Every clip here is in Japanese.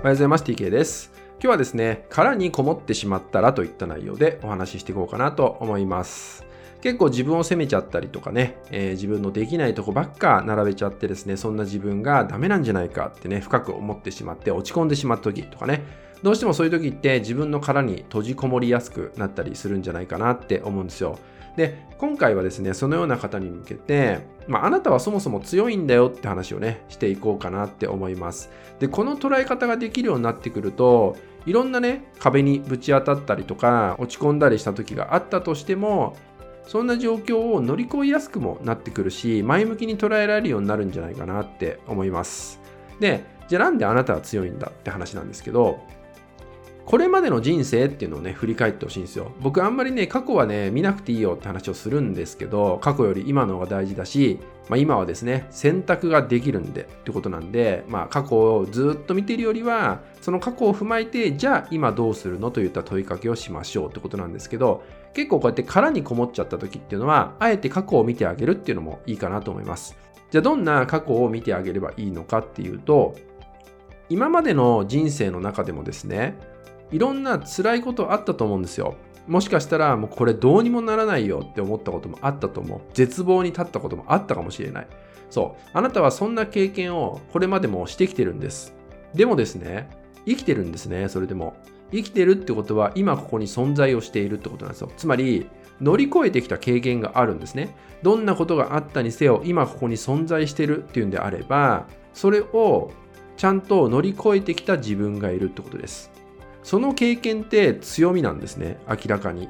おはようございます。TK です。今日はですね、殻にこもってしまったらといった内容でお話ししていこうかなと思います。結構自分を責めちゃったりとかね、えー、自分のできないとこばっか並べちゃってですね、そんな自分がダメなんじゃないかってね、深く思ってしまって落ち込んでしまった時とかね、どうしてもそういう時って自分の殻に閉じこもりやすくなったりするんじゃないかなって思うんですよ。で、今回はですね、そのような方に向けて、まあ、あなたはそもそも強いんだよって話をね、していこうかなって思います。で、この捉え方ができるようになってくると、いろんなね、壁にぶち当たったりとか、落ち込んだりした時があったとしても、そんな状況を乗り越えやすくもなってくるし、前向きに捉えられるようになるんじゃないかなって思います。で、じゃあなんであなたは強いんだって話なんですけど、これまでの人生っていうのをね、振り返ってほしいんですよ。僕あんまりね、過去はね、見なくていいよって話をするんですけど、過去より今の方が大事だし、まあ、今はですね、選択ができるんでってことなんで、まあ、過去をずっと見てるよりは、その過去を踏まえて、じゃあ今どうするのといった問いかけをしましょうってことなんですけど、結構こうやって殻にこもっちゃった時っていうのは、あえて過去を見てあげるっていうのもいいかなと思います。じゃあどんな過去を見てあげればいいのかっていうと、今までの人生の中でもですね、いろんな辛いことあったと思うんですよ。もしかしたらもうこれどうにもならないよって思ったこともあったと思う。絶望に立ったこともあったかもしれない。そう。あなたはそんな経験をこれまでもしてきてるんです。でもですね、生きてるんですね、それでも。生きてるってことは今ここに存在をしているってことなんですよ。つまり、乗り越えてきた経験があるんですね。どんなことがあったにせよ、今ここに存在してるっていうんであれば、それをちゃんと乗り越えてきた自分がいるってことです。その経験って強みなんですね。明らかに。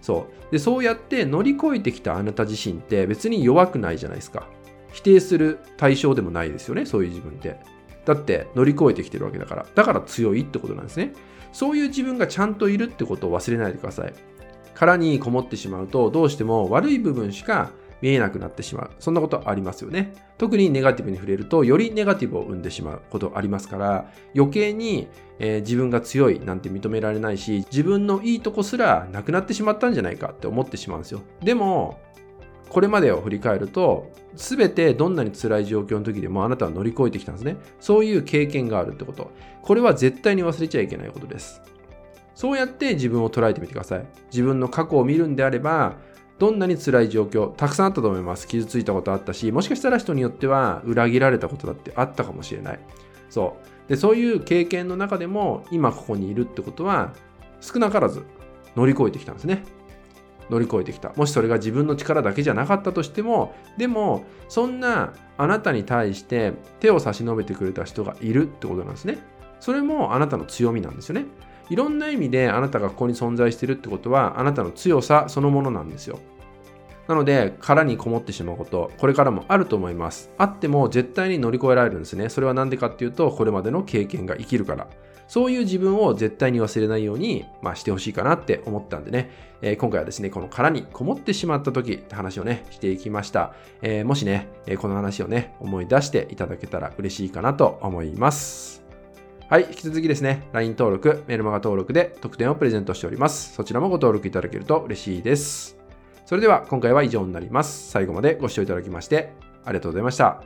そう。でそうやって乗り越えてきたあなた自身って別に弱くないじゃないですか。否定する対象でもないですよねそういう自分って。だって乗り越えてきてるわけだから。だから強いってことなんですね。そういう自分がちゃんといるってことを忘れないでください。殻にこもってしまうとどうしても悪い部分しか見えなくなってしまう。そんなことありますよね。特にネガティブに触れると、よりネガティブを生んでしまうことありますから、余計に、えー、自分が強いなんて認められないし、自分のいいとこすらなくなってしまったんじゃないかって思ってしまうんですよ。でも、これまでを振り返ると、すべてどんなに辛い状況の時でもあなたは乗り越えてきたんですね。そういう経験があるってこと。これは絶対に忘れちゃいけないことです。そうやって自分を捉えてみてください。自分の過去を見るんであれば、どんなに辛い状況、たくさんあったと思います。傷ついたことあったし、もしかしたら人によっては裏切られたことだってあったかもしれない。そう。で、そういう経験の中でも、今ここにいるってことは、少なからず乗り越えてきたんですね。乗り越えてきた。もしそれが自分の力だけじゃなかったとしても、でも、そんなあなたに対して手を差し伸べてくれた人がいるってことなんですね。それもあなたの強みなんですよね。いろんな意味であなたがここに存在してるってことはあなたの強さそのものなんですよ。なので、殻にこもってしまうこと、これからもあると思います。あっても絶対に乗り越えられるんですね。それは何でかっていうと、これまでの経験が生きるから。そういう自分を絶対に忘れないように、まあ、してほしいかなって思ったんでね、えー、今回はですね、この殻にこもってしまった時って話をね、していきました。えー、もしね、この話をね、思い出していただけたら嬉しいかなと思います。はい、引き続きですね、LINE 登録、メルマガ登録で特典をプレゼントしております。そちらもご登録いただけると嬉しいです。それでは今回は以上になります。最後までご視聴いただきましてありがとうございました。